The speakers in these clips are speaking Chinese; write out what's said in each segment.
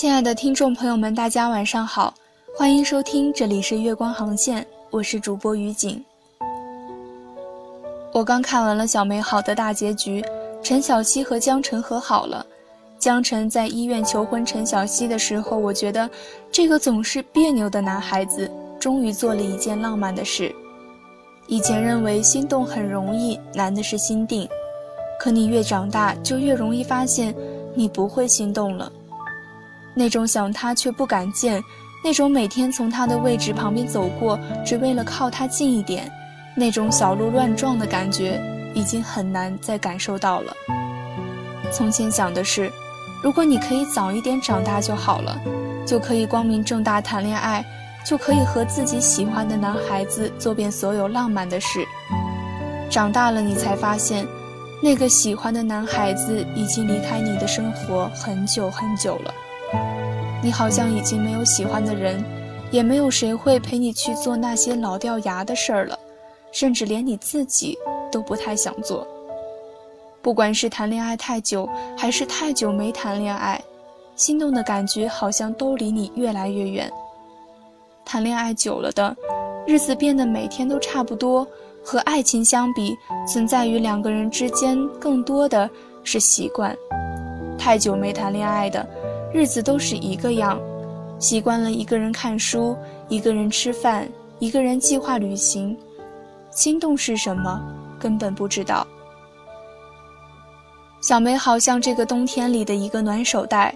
亲爱的听众朋友们，大家晚上好，欢迎收听，这里是月光航线，我是主播于景。我刚看完了《小美好》的大结局，陈小希和江晨和好了。江晨在医院求婚陈小希的时候，我觉得这个总是别扭的男孩子终于做了一件浪漫的事。以前认为心动很容易，难的是心定。可你越长大，就越容易发现，你不会心动了。那种想他却不敢见，那种每天从他的位置旁边走过，只为了靠他近一点，那种小鹿乱撞的感觉，已经很难再感受到了。从前想的是，如果你可以早一点长大就好了，就可以光明正大谈恋爱，就可以和自己喜欢的男孩子做遍所有浪漫的事。长大了，你才发现，那个喜欢的男孩子已经离开你的生活很久很久了。你好像已经没有喜欢的人，也没有谁会陪你去做那些老掉牙的事儿了，甚至连你自己都不太想做。不管是谈恋爱太久，还是太久没谈恋爱，心动的感觉好像都离你越来越远。谈恋爱久了的日子变得每天都差不多，和爱情相比，存在于两个人之间更多的是习惯。太久没谈恋爱的。日子都是一个样，习惯了一个人看书，一个人吃饭，一个人计划旅行。心动是什么？根本不知道。小梅好像这个冬天里的一个暖手袋，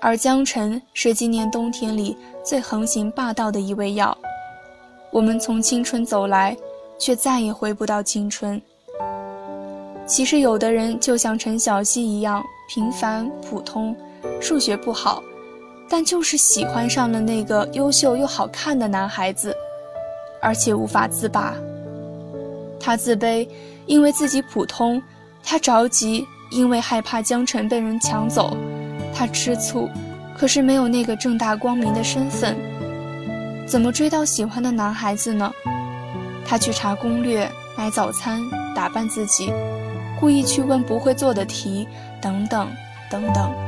而江晨是今年冬天里最横行霸道的一味药。我们从青春走来，却再也回不到青春。其实，有的人就像陈小希一样平凡普通。数学不好，但就是喜欢上了那个优秀又好看的男孩子，而且无法自拔。他自卑，因为自己普通；他着急，因为害怕江晨被人抢走；他吃醋，可是没有那个正大光明的身份。怎么追到喜欢的男孩子呢？他去查攻略，买早餐，打扮自己，故意去问不会做的题，等等，等等。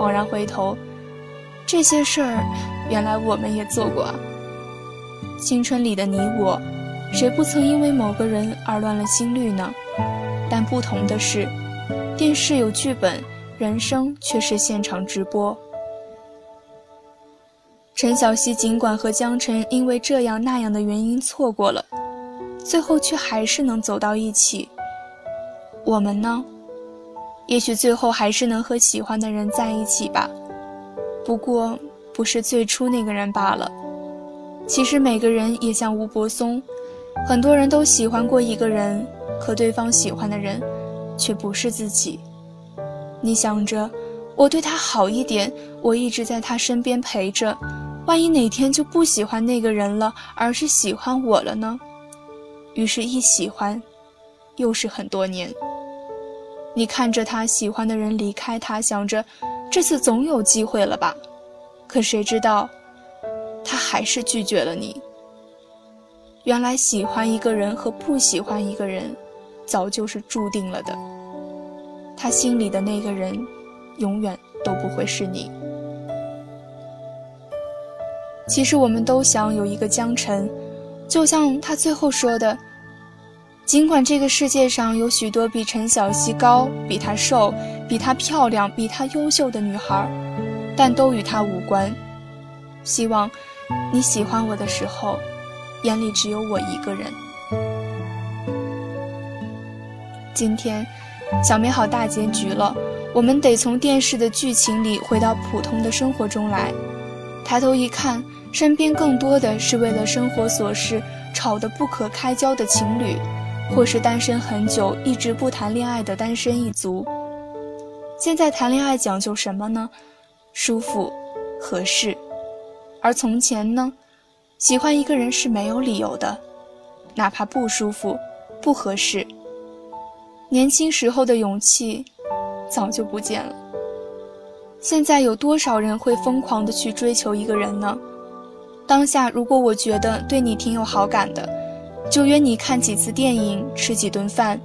恍然回头，这些事儿，原来我们也做过啊。青春里的你我，谁不曾因为某个人而乱了心率呢？但不同的是，电视有剧本，人生却是现场直播。陈小希尽管和江晨因为这样那样的原因错过了，最后却还是能走到一起。我们呢？也许最后还是能和喜欢的人在一起吧，不过不是最初那个人罢了。其实每个人也像吴柏松，很多人都喜欢过一个人，可对方喜欢的人，却不是自己。你想着，我对他好一点，我一直在他身边陪着，万一哪天就不喜欢那个人了，而是喜欢我了呢？于是，一喜欢，又是很多年。你看着他喜欢的人离开他，想着这次总有机会了吧？可谁知道，他还是拒绝了你。原来喜欢一个人和不喜欢一个人，早就是注定了的。他心里的那个人，永远都不会是你。其实我们都想有一个江辰，就像他最后说的。尽管这个世界上有许多比陈小希高、比她瘦、比她漂亮、比她优秀的女孩，但都与她无关。希望你喜欢我的时候，眼里只有我一个人。今天，小美好大结局了，我们得从电视的剧情里回到普通的生活中来。抬头一看，身边更多的是为了生活琐事吵得不可开交的情侣。或是单身很久一直不谈恋爱的单身一族。现在谈恋爱讲究什么呢？舒服、合适。而从前呢，喜欢一个人是没有理由的，哪怕不舒服、不合适。年轻时候的勇气，早就不见了。现在有多少人会疯狂的去追求一个人呢？当下如果我觉得对你挺有好感的。就约你看几次电影，吃几顿饭，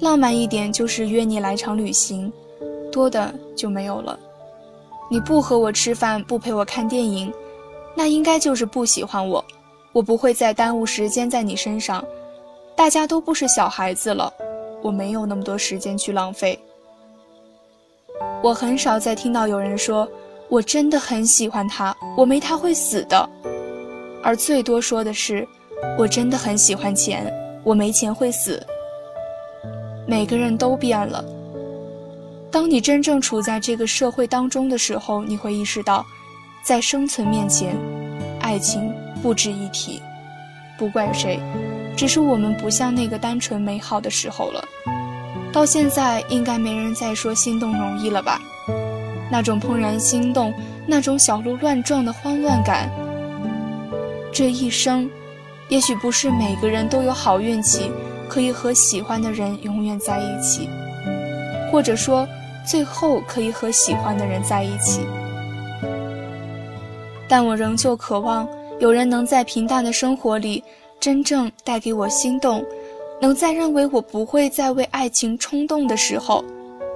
浪漫一点就是约你来场旅行，多的就没有了。你不和我吃饭，不陪我看电影，那应该就是不喜欢我。我不会再耽误时间在你身上。大家都不是小孩子了，我没有那么多时间去浪费。我很少再听到有人说我真的很喜欢他，我没他会死的。而最多说的是我真的很喜欢钱，我没钱会死。每个人都变了。当你真正处在这个社会当中的时候，你会意识到，在生存面前，爱情不值一提。不怪谁，只是我们不像那个单纯美好的时候了。到现在，应该没人再说心动容易了吧？那种怦然心动，那种小鹿乱撞的慌乱感，这一生，也许不是每个人都有好运气，可以和喜欢的人永远在一起，或者说。最后可以和喜欢的人在一起，但我仍旧渴望有人能在平淡的生活里真正带给我心动，能在认为我不会再为爱情冲动的时候，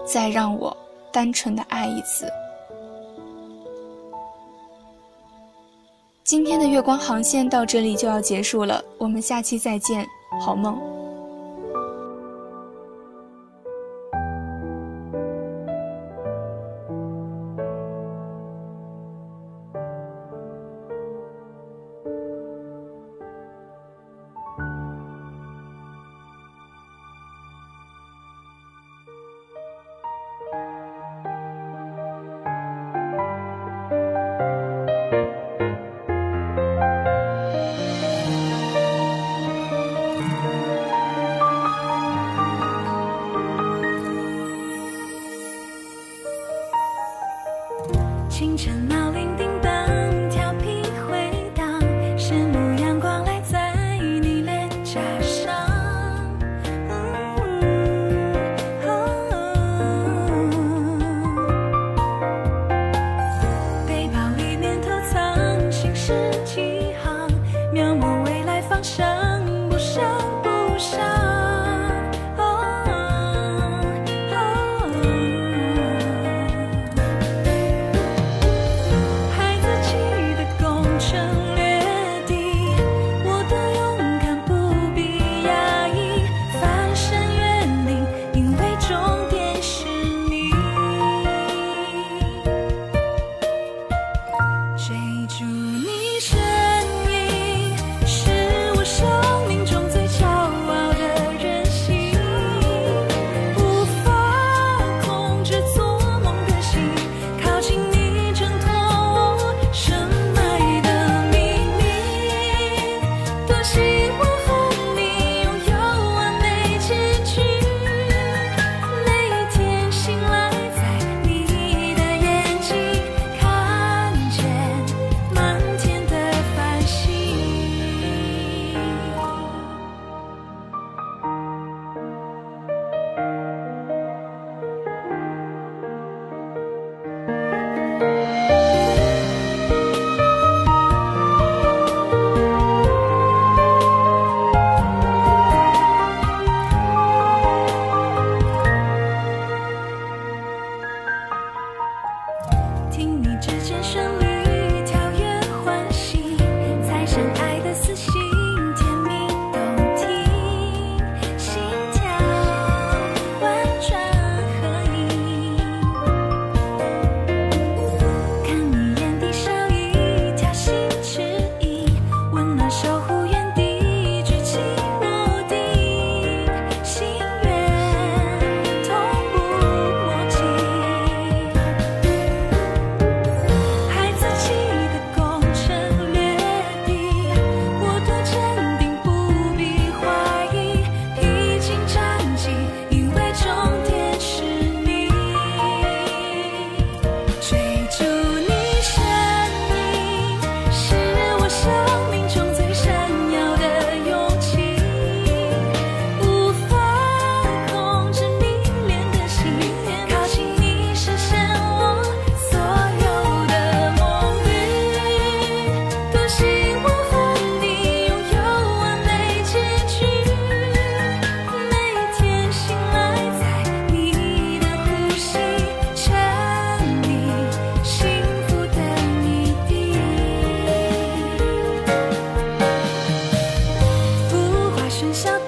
再让我单纯的爱一次。今天的月光航线到这里就要结束了，我们下期再见，好梦。春夏